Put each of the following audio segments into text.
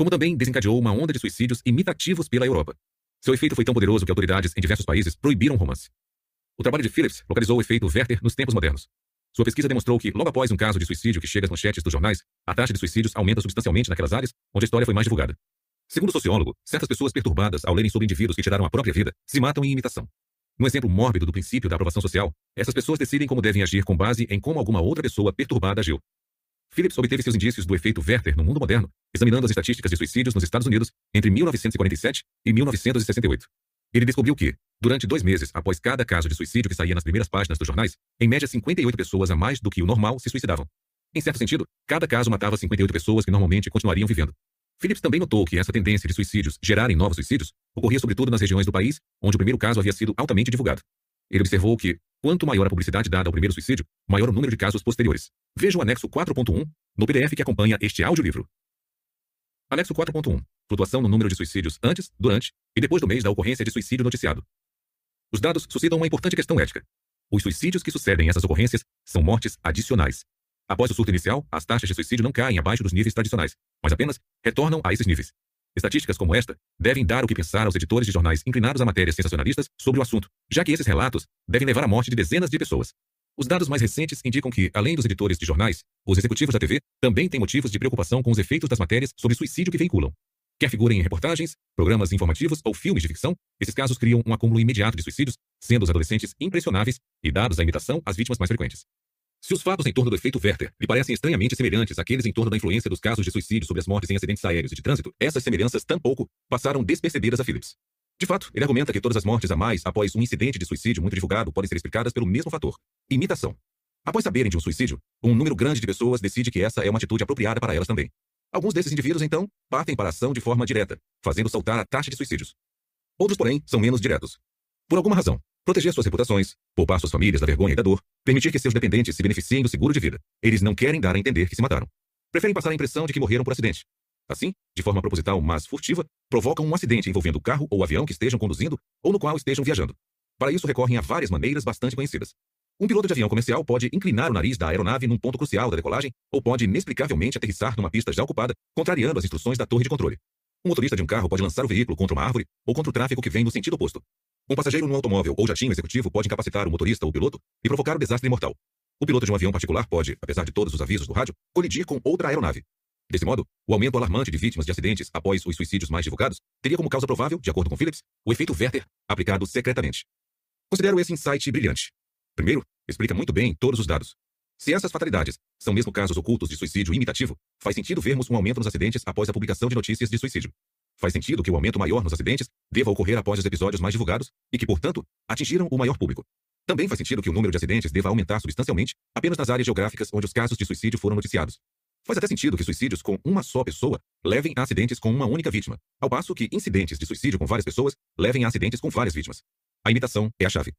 como também desencadeou uma onda de suicídios imitativos pela Europa. Seu efeito foi tão poderoso que autoridades em diversos países proibiram o romance. O trabalho de Phillips localizou o efeito Werther nos tempos modernos. Sua pesquisa demonstrou que, logo após um caso de suicídio que chega às manchetes dos jornais, a taxa de suicídios aumenta substancialmente naquelas áreas onde a história foi mais divulgada. Segundo o sociólogo, certas pessoas perturbadas, ao lerem sobre indivíduos que tiraram a própria vida, se matam em imitação. No exemplo mórbido do princípio da aprovação social, essas pessoas decidem como devem agir com base em como alguma outra pessoa perturbada agiu. Phillips obteve seus indícios do efeito Werther no mundo moderno, examinando as estatísticas de suicídios nos Estados Unidos entre 1947 e 1968. Ele descobriu que, durante dois meses após cada caso de suicídio que saía nas primeiras páginas dos jornais, em média 58 pessoas a mais do que o normal se suicidavam. Em certo sentido, cada caso matava 58 pessoas que normalmente continuariam vivendo. Phillips também notou que essa tendência de suicídios gerarem novos suicídios ocorria sobretudo nas regiões do país onde o primeiro caso havia sido altamente divulgado. Ele observou que, quanto maior a publicidade dada ao primeiro suicídio, maior o número de casos posteriores. Veja o anexo 4.1 no PDF que acompanha este audiolivro. Anexo 4.1. Flutuação no número de suicídios antes, durante e depois do mês da ocorrência de suicídio noticiado. Os dados suscitam uma importante questão ética. Os suicídios que sucedem essas ocorrências são mortes adicionais. Após o surto inicial, as taxas de suicídio não caem abaixo dos níveis tradicionais, mas apenas retornam a esses níveis. Estatísticas como esta devem dar o que pensar aos editores de jornais inclinados a matérias sensacionalistas sobre o assunto, já que esses relatos devem levar à morte de dezenas de pessoas. Os dados mais recentes indicam que, além dos editores de jornais, os executivos da TV também têm motivos de preocupação com os efeitos das matérias sobre suicídio que veiculam. Quer figurem em reportagens, programas informativos ou filmes de ficção, esses casos criam um acúmulo imediato de suicídios, sendo os adolescentes impressionáveis e dados à imitação as vítimas mais frequentes. Se os fatos em torno do efeito Werther lhe parecem estranhamente semelhantes àqueles em torno da influência dos casos de suicídio sobre as mortes em acidentes aéreos e de trânsito, essas semelhanças tampouco passaram despercebidas a Phillips. De fato, ele argumenta que todas as mortes a mais após um incidente de suicídio muito divulgado podem ser explicadas pelo mesmo fator: imitação. Após saberem de um suicídio, um número grande de pessoas decide que essa é uma atitude apropriada para elas também. Alguns desses indivíduos, então, partem para a ação de forma direta, fazendo saltar a taxa de suicídios. Outros, porém, são menos diretos. Por alguma razão, proteger suas reputações, poupar suas famílias da vergonha e da dor, permitir que seus dependentes se beneficiem do seguro de vida. Eles não querem dar a entender que se mataram. Preferem passar a impressão de que morreram por acidente. Assim, de forma proposital, mas furtiva, provocam um acidente envolvendo o carro ou o avião que estejam conduzindo ou no qual estejam viajando. Para isso, recorrem a várias maneiras bastante conhecidas. Um piloto de avião comercial pode inclinar o nariz da aeronave num ponto crucial da decolagem ou pode inexplicavelmente aterrissar numa pista já ocupada, contrariando as instruções da torre de controle. Um motorista de um carro pode lançar o veículo contra uma árvore ou contra o tráfego que vem no sentido oposto. Um passageiro num automóvel ou jatinho executivo pode incapacitar o motorista ou piloto e provocar o desastre mortal. O piloto de um avião particular pode, apesar de todos os avisos do rádio, colidir com outra aeronave. Desse modo, o aumento alarmante de vítimas de acidentes após os suicídios mais divulgados teria como causa provável, de acordo com Phillips, o efeito Werther aplicado secretamente. Considero esse insight brilhante. Primeiro, explica muito bem todos os dados. Se essas fatalidades são mesmo casos ocultos de suicídio imitativo, faz sentido vermos um aumento nos acidentes após a publicação de notícias de suicídio. Faz sentido que o aumento maior nos acidentes deva ocorrer após os episódios mais divulgados e que, portanto, atingiram o maior público. Também faz sentido que o número de acidentes deva aumentar substancialmente apenas nas áreas geográficas onde os casos de suicídio foram noticiados. Faz até sentido que suicídios com uma só pessoa levem a acidentes com uma única vítima, ao passo que incidentes de suicídio com várias pessoas levem a acidentes com várias vítimas. A imitação é a chave.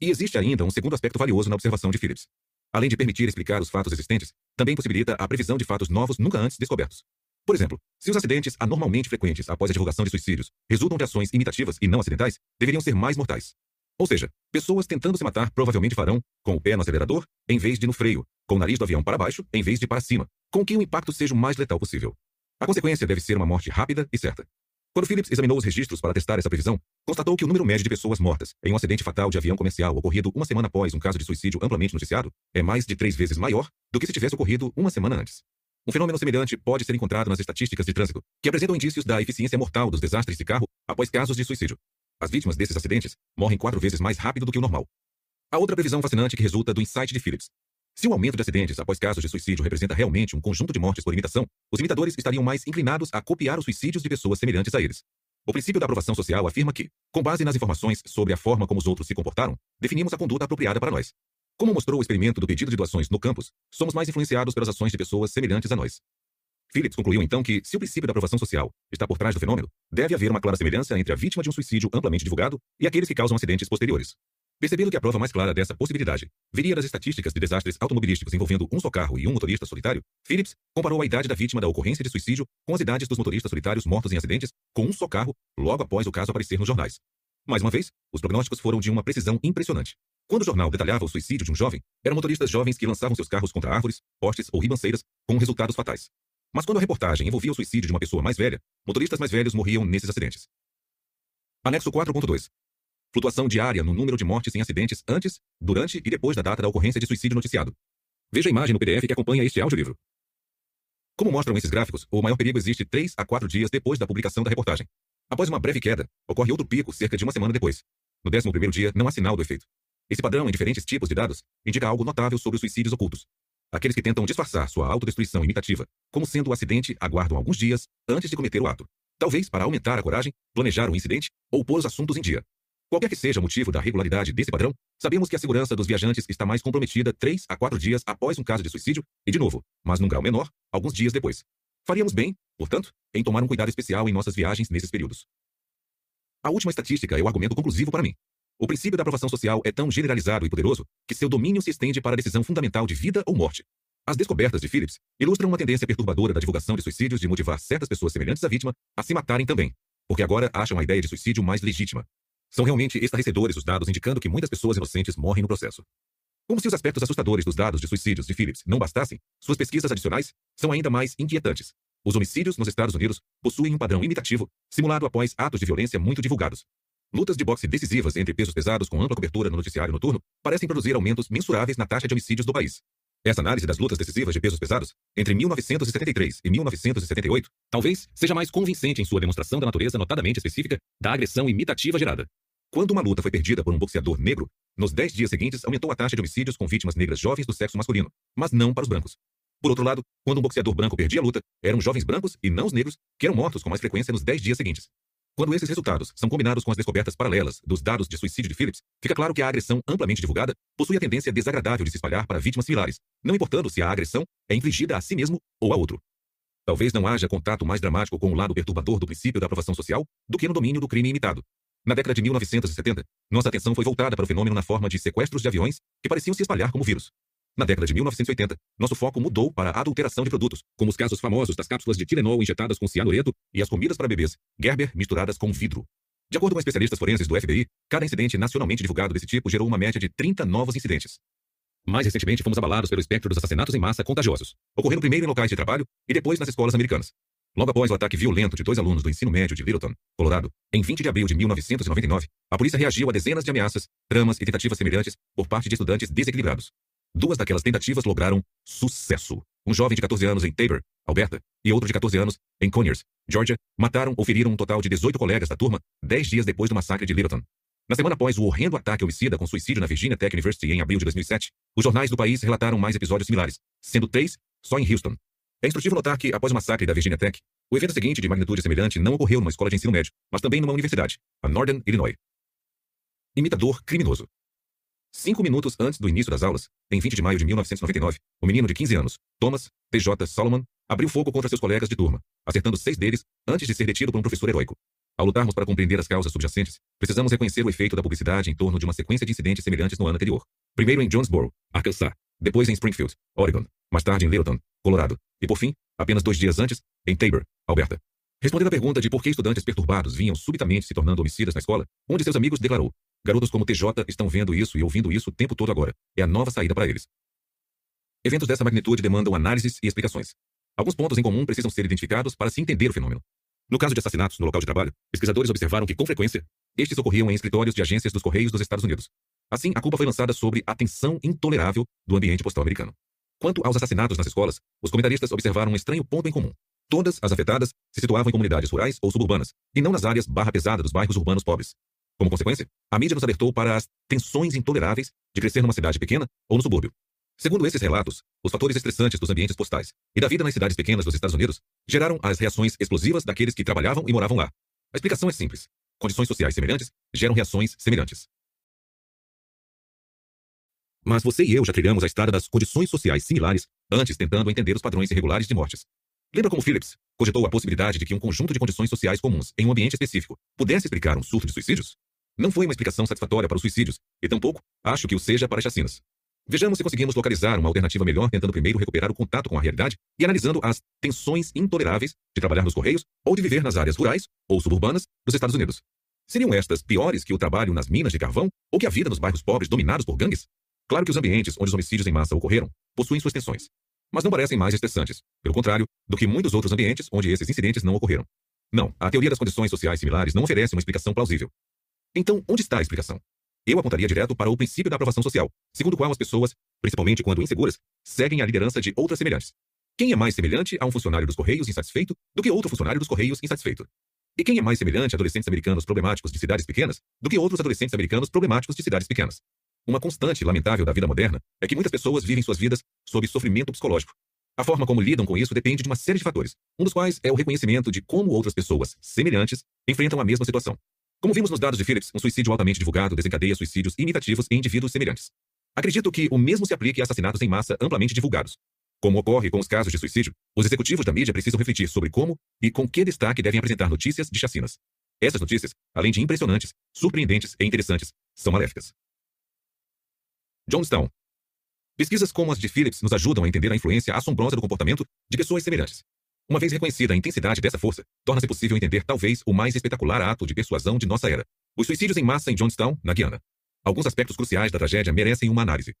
E existe ainda um segundo aspecto valioso na observação de Phillips. Além de permitir explicar os fatos existentes, também possibilita a previsão de fatos novos nunca antes descobertos. Por exemplo, se os acidentes anormalmente frequentes após a divulgação de suicídios resultam de ações imitativas e não acidentais, deveriam ser mais mortais. Ou seja, pessoas tentando se matar provavelmente farão com o pé no acelerador em vez de no freio, com o nariz do avião para baixo em vez de para cima, com que o impacto seja o mais letal possível. A consequência deve ser uma morte rápida e certa. Quando Phillips examinou os registros para testar essa previsão, constatou que o número médio de pessoas mortas em um acidente fatal de avião comercial ocorrido uma semana após um caso de suicídio amplamente noticiado é mais de três vezes maior do que se tivesse ocorrido uma semana antes. Um fenômeno semelhante pode ser encontrado nas estatísticas de trânsito, que apresentam indícios da eficiência mortal dos desastres de carro após casos de suicídio. As vítimas desses acidentes morrem quatro vezes mais rápido do que o normal. A outra previsão fascinante que resulta do insight de Phillips. Se o aumento de acidentes após casos de suicídio representa realmente um conjunto de mortes por imitação, os imitadores estariam mais inclinados a copiar os suicídios de pessoas semelhantes a eles. O princípio da aprovação social afirma que, com base nas informações sobre a forma como os outros se comportaram, definimos a conduta apropriada para nós. Como mostrou o experimento do pedido de doações no campus, somos mais influenciados pelas ações de pessoas semelhantes a nós. Phillips concluiu então que, se o princípio da aprovação social está por trás do fenômeno, deve haver uma clara semelhança entre a vítima de um suicídio amplamente divulgado e aqueles que causam acidentes posteriores. Percebendo que a prova mais clara dessa possibilidade viria das estatísticas de desastres automobilísticos envolvendo um só carro e um motorista solitário, Phillips comparou a idade da vítima da ocorrência de suicídio com as idades dos motoristas solitários mortos em acidentes com um só carro logo após o caso aparecer nos jornais. Mais uma vez, os prognósticos foram de uma precisão impressionante. Quando o jornal detalhava o suicídio de um jovem, eram motoristas jovens que lançavam seus carros contra árvores, postes ou ribanceiras, com resultados fatais. Mas quando a reportagem envolvia o suicídio de uma pessoa mais velha, motoristas mais velhos morriam nesses acidentes. Anexo 4.2. Flutuação diária no número de mortes em acidentes antes, durante e depois da data da ocorrência de suicídio noticiado. Veja a imagem no PDF que acompanha este audiolivro. Como mostram esses gráficos, o maior perigo existe 3 a 4 dias depois da publicação da reportagem. Após uma breve queda, ocorre outro pico cerca de uma semana depois. No 11º dia, não há sinal do efeito. Esse padrão em diferentes tipos de dados indica algo notável sobre os suicídios ocultos. Aqueles que tentam disfarçar sua autodestruição imitativa como sendo o acidente aguardam alguns dias antes de cometer o ato. Talvez para aumentar a coragem, planejar o incidente ou pôr os assuntos em dia. Qualquer que seja o motivo da regularidade desse padrão, sabemos que a segurança dos viajantes está mais comprometida três a quatro dias após um caso de suicídio e, de novo, mas num grau menor, alguns dias depois. Faríamos bem, portanto, em tomar um cuidado especial em nossas viagens nesses períodos. A última estatística é o argumento conclusivo para mim. O princípio da aprovação social é tão generalizado e poderoso que seu domínio se estende para a decisão fundamental de vida ou morte. As descobertas de Phillips ilustram uma tendência perturbadora da divulgação de suicídios de motivar certas pessoas semelhantes à vítima a se matarem também, porque agora acham a ideia de suicídio mais legítima, são realmente estarrecedores os dados indicando que muitas pessoas inocentes morrem no processo. Como se os aspectos assustadores dos dados de suicídios de Phillips não bastassem, suas pesquisas adicionais são ainda mais inquietantes. Os homicídios nos Estados Unidos possuem um padrão imitativo, simulado após atos de violência muito divulgados. Lutas de boxe decisivas entre pesos pesados com ampla cobertura no noticiário noturno parecem produzir aumentos mensuráveis na taxa de homicídios do país. Essa análise das lutas decisivas de pesos pesados entre 1973 e 1978 talvez seja mais convincente em sua demonstração da natureza notadamente específica da agressão imitativa gerada. Quando uma luta foi perdida por um boxeador negro, nos 10 dias seguintes aumentou a taxa de homicídios com vítimas negras jovens do sexo masculino, mas não para os brancos. Por outro lado, quando um boxeador branco perdia a luta, eram jovens brancos e não os negros que eram mortos com mais frequência nos 10 dias seguintes. Quando esses resultados são combinados com as descobertas paralelas dos dados de suicídio de Phillips, fica claro que a agressão amplamente divulgada possui a tendência desagradável de se espalhar para vítimas similares, não importando se a agressão é infligida a si mesmo ou a outro. Talvez não haja contato mais dramático com o lado perturbador do princípio da aprovação social do que no domínio do crime imitado, na década de 1970, nossa atenção foi voltada para o fenômeno na forma de sequestros de aviões que pareciam se espalhar como vírus. Na década de 1980, nosso foco mudou para a adulteração de produtos, como os casos famosos das cápsulas de Tilenol injetadas com cianureto e as comidas para bebês, Gerber misturadas com vidro. De acordo com especialistas forenses do FBI, cada incidente nacionalmente divulgado desse tipo gerou uma média de 30 novos incidentes. Mais recentemente, fomos abalados pelo espectro dos assassinatos em massa contagiosos, ocorrendo primeiro em locais de trabalho e depois nas escolas americanas. Logo após o ataque violento de dois alunos do ensino médio de Littleton, Colorado, em 20 de abril de 1999, a polícia reagiu a dezenas de ameaças, tramas e tentativas semelhantes por parte de estudantes desequilibrados. Duas daquelas tentativas lograram sucesso. Um jovem de 14 anos em Tabor, Alberta, e outro de 14 anos em Conyers, Georgia, mataram ou feriram um total de 18 colegas da turma dez dias depois do massacre de Littleton. Na semana após o horrendo ataque homicida com suicídio na Virginia Tech University em abril de 2007, os jornais do país relataram mais episódios similares, sendo três só em Houston, é instrutivo notar que, após o massacre da Virginia Tech, o evento seguinte de magnitude semelhante não ocorreu numa escola de ensino médio, mas também numa universidade, a Northern Illinois. Imitador criminoso. Cinco minutos antes do início das aulas, em 20 de maio de 1999, o menino de 15 anos, Thomas T.J. Solomon, abriu fogo contra seus colegas de turma, acertando seis deles antes de ser detido por um professor heróico. Ao lutarmos para compreender as causas subjacentes, precisamos reconhecer o efeito da publicidade em torno de uma sequência de incidentes semelhantes no ano anterior. Primeiro em Jonesboro, Arkansas, depois em Springfield, Oregon, mais tarde em Littleton, Colorado, e por fim, apenas dois dias antes, em Tabor, Alberta. Respondendo à pergunta de por que estudantes perturbados vinham subitamente se tornando homicidas na escola, um de seus amigos declarou: Garotos como TJ estão vendo isso e ouvindo isso o tempo todo agora. É a nova saída para eles. Eventos dessa magnitude demandam análises e explicações. Alguns pontos em comum precisam ser identificados para se entender o fenômeno. No caso de assassinatos no local de trabalho, pesquisadores observaram que, com frequência, estes ocorriam em escritórios de agências dos Correios dos Estados Unidos. Assim, a culpa foi lançada sobre a tensão intolerável do ambiente postal americano. Quanto aos assassinatos nas escolas, os comentaristas observaram um estranho ponto em comum. Todas as afetadas se situavam em comunidades rurais ou suburbanas, e não nas áreas barra pesada dos bairros urbanos pobres. Como consequência, a mídia nos alertou para as tensões intoleráveis de crescer numa cidade pequena ou no subúrbio. Segundo esses relatos, os fatores estressantes dos ambientes postais e da vida nas cidades pequenas dos Estados Unidos geraram as reações explosivas daqueles que trabalhavam e moravam lá. A explicação é simples. Condições sociais semelhantes geram reações semelhantes. Mas você e eu já trilhamos a estrada das condições sociais similares antes tentando entender os padrões irregulares de mortes. Lembra como Phillips cogitou a possibilidade de que um conjunto de condições sociais comuns em um ambiente específico pudesse explicar um surto de suicídios? Não foi uma explicação satisfatória para os suicídios, e tampouco acho que o seja para as chacinas. Vejamos se conseguimos localizar uma alternativa melhor tentando primeiro recuperar o contato com a realidade e analisando as tensões intoleráveis de trabalhar nos correios ou de viver nas áreas rurais ou suburbanas dos Estados Unidos. Seriam estas piores que o trabalho nas minas de carvão ou que a vida nos bairros pobres dominados por gangues? Claro que os ambientes onde os homicídios em massa ocorreram possuem suas tensões. mas não parecem mais estressantes, pelo contrário do que muitos outros ambientes onde esses incidentes não ocorreram. Não, a teoria das condições sociais similares não oferece uma explicação plausível. Então, onde está a explicação? Eu apontaria direto para o princípio da aprovação social, segundo o qual as pessoas, principalmente quando inseguras, seguem a liderança de outras semelhantes. Quem é mais semelhante a um funcionário dos Correios insatisfeito do que outro funcionário dos Correios insatisfeito? E quem é mais semelhante a adolescentes americanos problemáticos de cidades pequenas do que outros adolescentes americanos problemáticos de cidades pequenas? Uma constante lamentável da vida moderna é que muitas pessoas vivem suas vidas sob sofrimento psicológico. A forma como lidam com isso depende de uma série de fatores, um dos quais é o reconhecimento de como outras pessoas semelhantes enfrentam a mesma situação. Como vimos nos dados de Phillips, um suicídio altamente divulgado desencadeia suicídios imitativos em indivíduos semelhantes. Acredito que o mesmo se aplique a assassinatos em massa amplamente divulgados. Como ocorre com os casos de suicídio, os executivos da mídia precisam refletir sobre como e com que destaque devem apresentar notícias de chacinas. Essas notícias, além de impressionantes, surpreendentes e interessantes, são maléficas. Jonestown. Pesquisas como as de Phillips nos ajudam a entender a influência assombrosa do comportamento de pessoas semelhantes. Uma vez reconhecida a intensidade dessa força, torna-se possível entender talvez o mais espetacular ato de persuasão de nossa era: os suicídios em massa em Jonestown, na Guiana. Alguns aspectos cruciais da tragédia merecem uma análise.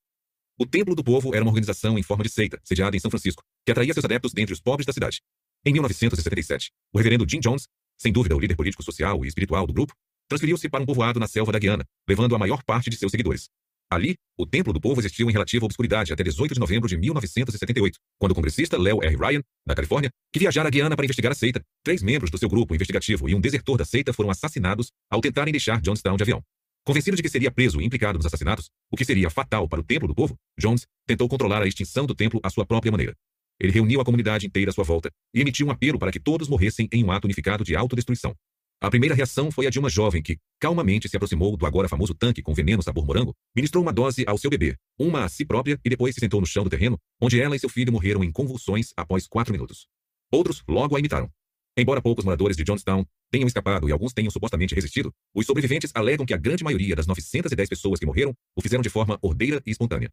O Templo do Povo era uma organização em forma de seita, sediada em São Francisco, que atraía seus adeptos dentre os pobres da cidade. Em 1977, o reverendo Jim Jones, sem dúvida o líder político, social e espiritual do grupo, transferiu-se para um povoado na selva da Guiana, levando a maior parte de seus seguidores. Ali, o Templo do Povo existiu em relativa obscuridade até 18 de novembro de 1978, quando o congressista Leo R. Ryan, da Califórnia, que viajara à Guiana para investigar a seita, três membros do seu grupo investigativo e um desertor da seita foram assassinados ao tentarem deixar Jonestown de avião. Convencido de que seria preso e implicado nos assassinatos, o que seria fatal para o templo do povo, Jones tentou controlar a extinção do templo à sua própria maneira. Ele reuniu a comunidade inteira à sua volta e emitiu um apelo para que todos morressem em um ato unificado de autodestruição. A primeira reação foi a de uma jovem que, calmamente, se aproximou do agora famoso tanque com veneno sabor morango, ministrou uma dose ao seu bebê, uma a si própria e depois se sentou no chão do terreno, onde ela e seu filho morreram em convulsões após quatro minutos. Outros logo a imitaram. Embora poucos moradores de Johnstown tenham escapado e alguns tenham supostamente resistido, os sobreviventes alegam que a grande maioria das 910 pessoas que morreram o fizeram de forma ordeira e espontânea.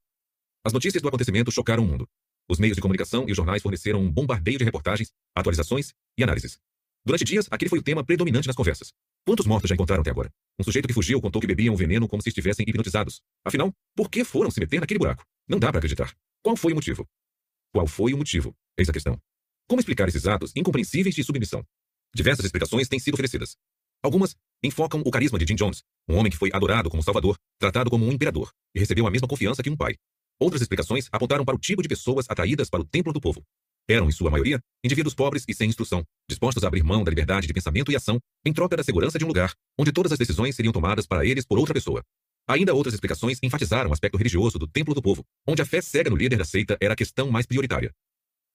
As notícias do acontecimento chocaram o mundo. Os meios de comunicação e os jornais forneceram um bombardeio de reportagens, atualizações e análises. Durante dias, aquele foi o tema predominante nas conversas. Quantos mortos já encontraram até agora? Um sujeito que fugiu contou que bebiam veneno como se estivessem hipnotizados. Afinal, por que foram se meter naquele buraco? Não dá para acreditar. Qual foi o motivo? Qual foi o motivo? Eis a questão. Como explicar esses atos incompreensíveis de submissão? Diversas explicações têm sido oferecidas. Algumas enfocam o carisma de Jim Jones, um homem que foi adorado como salvador, tratado como um imperador e recebeu a mesma confiança que um pai. Outras explicações apontaram para o tipo de pessoas atraídas para o templo do povo. Eram, em sua maioria, indivíduos pobres e sem instrução, dispostos a abrir mão da liberdade de pensamento e ação em troca da segurança de um lugar onde todas as decisões seriam tomadas para eles por outra pessoa. Ainda outras explicações enfatizaram o aspecto religioso do templo do povo, onde a fé cega no líder da seita era a questão mais prioritária.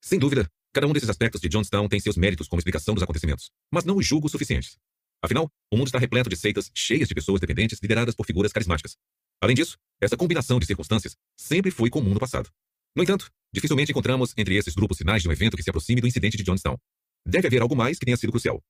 Sem dúvida, Cada um desses aspectos de Johnstown tem seus méritos como explicação dos acontecimentos, mas não os julgo suficientes. Afinal, o mundo está repleto de seitas cheias de pessoas dependentes lideradas por figuras carismáticas. Além disso, essa combinação de circunstâncias sempre foi comum no passado. No entanto, dificilmente encontramos entre esses grupos sinais de um evento que se aproxime do incidente de Johnstown. Deve haver algo mais que tenha sido crucial.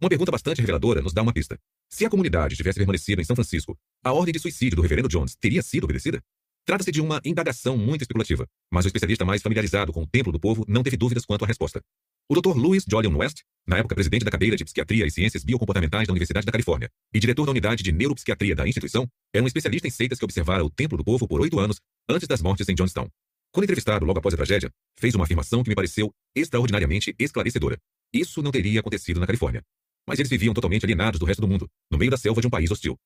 Uma pergunta bastante reveladora nos dá uma pista. Se a comunidade tivesse permanecido em São Francisco, a ordem de suicídio do reverendo Jones teria sido obedecida? Trata-se de uma indagação muito especulativa, mas o especialista mais familiarizado com o templo do povo não teve dúvidas quanto à resposta. O Dr. Louis Jolion West, na época presidente da cadeira de Psiquiatria e Ciências Biocomportamentais da Universidade da Califórnia e diretor da unidade de Neuropsiquiatria da instituição, era um especialista em seitas que observara o templo do povo por oito anos antes das mortes em Johnstown. Quando entrevistado logo após a tragédia, fez uma afirmação que me pareceu extraordinariamente esclarecedora. Isso não teria acontecido na Califórnia. Mas eles viviam totalmente alienados do resto do mundo, no meio da selva de um país hostil.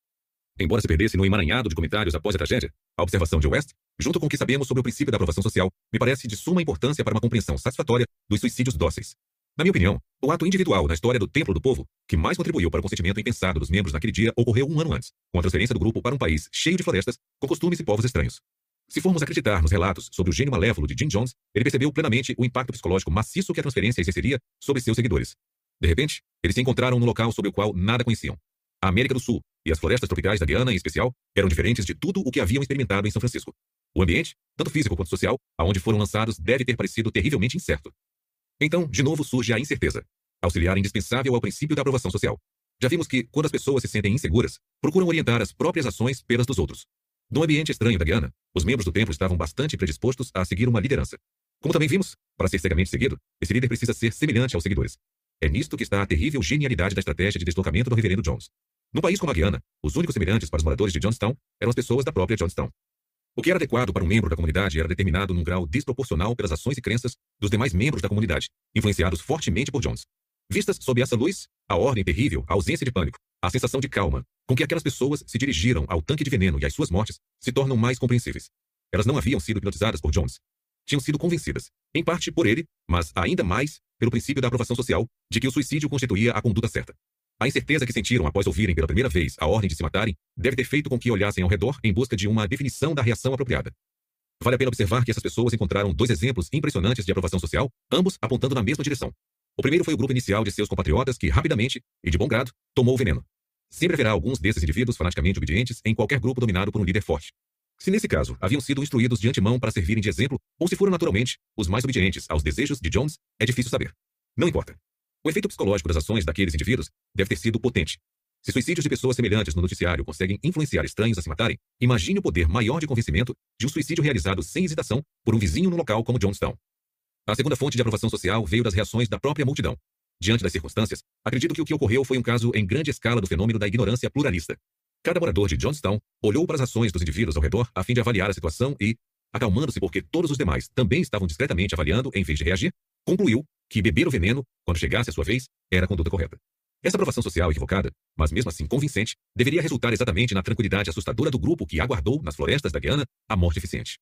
Embora se perdesse no emaranhado de comentários após a tragédia, a observação de West, junto com o que sabemos sobre o princípio da aprovação social, me parece de suma importância para uma compreensão satisfatória dos suicídios dóceis. Na minha opinião, o ato individual na história do Templo do Povo, que mais contribuiu para o consentimento impensado dos membros naquele dia, ocorreu um ano antes, com a transferência do grupo para um país cheio de florestas, com costumes e povos estranhos. Se formos acreditar nos relatos sobre o gênio malévolo de Jim Jones, ele percebeu plenamente o impacto psicológico maciço que a transferência exerceria sobre seus seguidores. De repente, eles se encontraram num local sobre o qual nada conheciam. A América do Sul, e as florestas tropicais da Guiana, em especial, eram diferentes de tudo o que haviam experimentado em São Francisco. O ambiente, tanto físico quanto social, aonde foram lançados deve ter parecido terrivelmente incerto. Então, de novo surge a incerteza, auxiliar indispensável ao princípio da aprovação social. Já vimos que, quando as pessoas se sentem inseguras, procuram orientar as próprias ações pelas dos outros. No ambiente estranho da Guiana, os membros do templo estavam bastante predispostos a seguir uma liderança. Como também vimos, para ser cegamente seguido, esse líder precisa ser semelhante aos seguidores. É nisto que está a terrível genialidade da estratégia de deslocamento do reverendo Jones. Num país como a Guiana, os únicos semelhantes para os moradores de Johnstown eram as pessoas da própria Johnstown. O que era adequado para um membro da comunidade era determinado num grau desproporcional pelas ações e crenças dos demais membros da comunidade, influenciados fortemente por Jones. Vistas sob essa luz, a ordem terrível, a ausência de pânico, a sensação de calma com que aquelas pessoas se dirigiram ao tanque de veneno e as suas mortes se tornam mais compreensíveis. Elas não haviam sido hipnotizadas por Jones. Tinham sido convencidas, em parte por ele, mas ainda mais pelo princípio da aprovação social de que o suicídio constituía a conduta certa. A incerteza que sentiram após ouvirem pela primeira vez a ordem de se matarem deve ter feito com que olhassem ao redor em busca de uma definição da reação apropriada. Vale a pena observar que essas pessoas encontraram dois exemplos impressionantes de aprovação social, ambos apontando na mesma direção. O primeiro foi o grupo inicial de seus compatriotas que, rapidamente e de bom grado, tomou o veneno. Sempre haverá alguns desses indivíduos fanaticamente obedientes em qualquer grupo dominado por um líder forte. Se nesse caso haviam sido instruídos de antemão para servirem de exemplo, ou se foram naturalmente os mais obedientes aos desejos de Jones, é difícil saber. Não importa. O efeito psicológico das ações daqueles indivíduos deve ter sido potente. Se suicídios de pessoas semelhantes no noticiário conseguem influenciar estranhos a se matarem, imagine o poder maior de convencimento de um suicídio realizado sem hesitação por um vizinho no local como Jonestown. A segunda fonte de aprovação social veio das reações da própria multidão. Diante das circunstâncias, acredito que o que ocorreu foi um caso em grande escala do fenômeno da ignorância pluralista. Cada morador de Johnstown olhou para as ações dos indivíduos ao redor a fim de avaliar a situação e, acalmando-se porque todos os demais também estavam discretamente avaliando em vez de reagir, concluiu que beber o veneno, quando chegasse a sua vez, era a conduta correta. Essa aprovação social equivocada, mas mesmo assim convincente, deveria resultar exatamente na tranquilidade assustadora do grupo que aguardou, nas florestas da Guiana, a morte eficiente.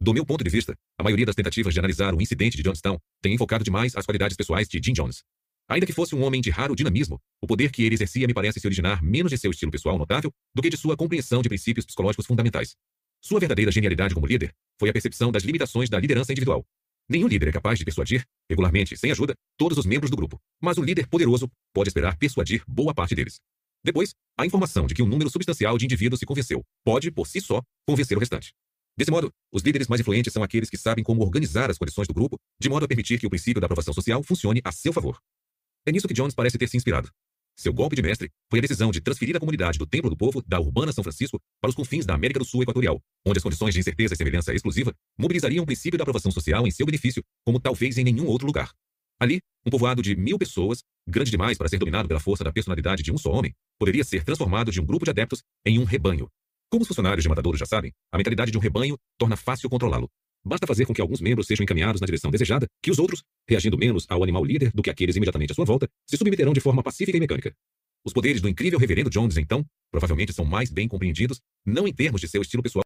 Do meu ponto de vista, a maioria das tentativas de analisar o incidente de Johnstown tem enfocado demais as qualidades pessoais de Jim Jones. Ainda que fosse um homem de raro dinamismo, o poder que ele exercia me parece se originar menos de seu estilo pessoal notável do que de sua compreensão de princípios psicológicos fundamentais. Sua verdadeira genialidade como líder foi a percepção das limitações da liderança individual. Nenhum líder é capaz de persuadir, regularmente, sem ajuda, todos os membros do grupo, mas o líder poderoso pode esperar persuadir boa parte deles. Depois, a informação de que um número substancial de indivíduos se convenceu pode, por si só, convencer o restante. Desse modo, os líderes mais influentes são aqueles que sabem como organizar as condições do grupo, de modo a permitir que o princípio da aprovação social funcione a seu favor. É nisso que Jones parece ter se inspirado. Seu golpe de mestre foi a decisão de transferir a comunidade do Templo do Povo da urbana São Francisco para os confins da América do Sul equatorial, onde as condições de incerteza e semelhança exclusiva mobilizariam o princípio da aprovação social em seu benefício, como talvez em nenhum outro lugar. Ali, um povoado de mil pessoas, grande demais para ser dominado pela força da personalidade de um só homem, poderia ser transformado de um grupo de adeptos em um rebanho, como os funcionários de matadouros já sabem, a mentalidade de um rebanho torna fácil controlá-lo. Basta fazer com que alguns membros sejam encaminhados na direção desejada, que os outros, reagindo menos ao animal líder do que aqueles imediatamente à sua volta, se submeterão de forma pacífica e mecânica. Os poderes do incrível reverendo Jones, então, provavelmente são mais bem compreendidos, não em termos de seu estilo pessoal,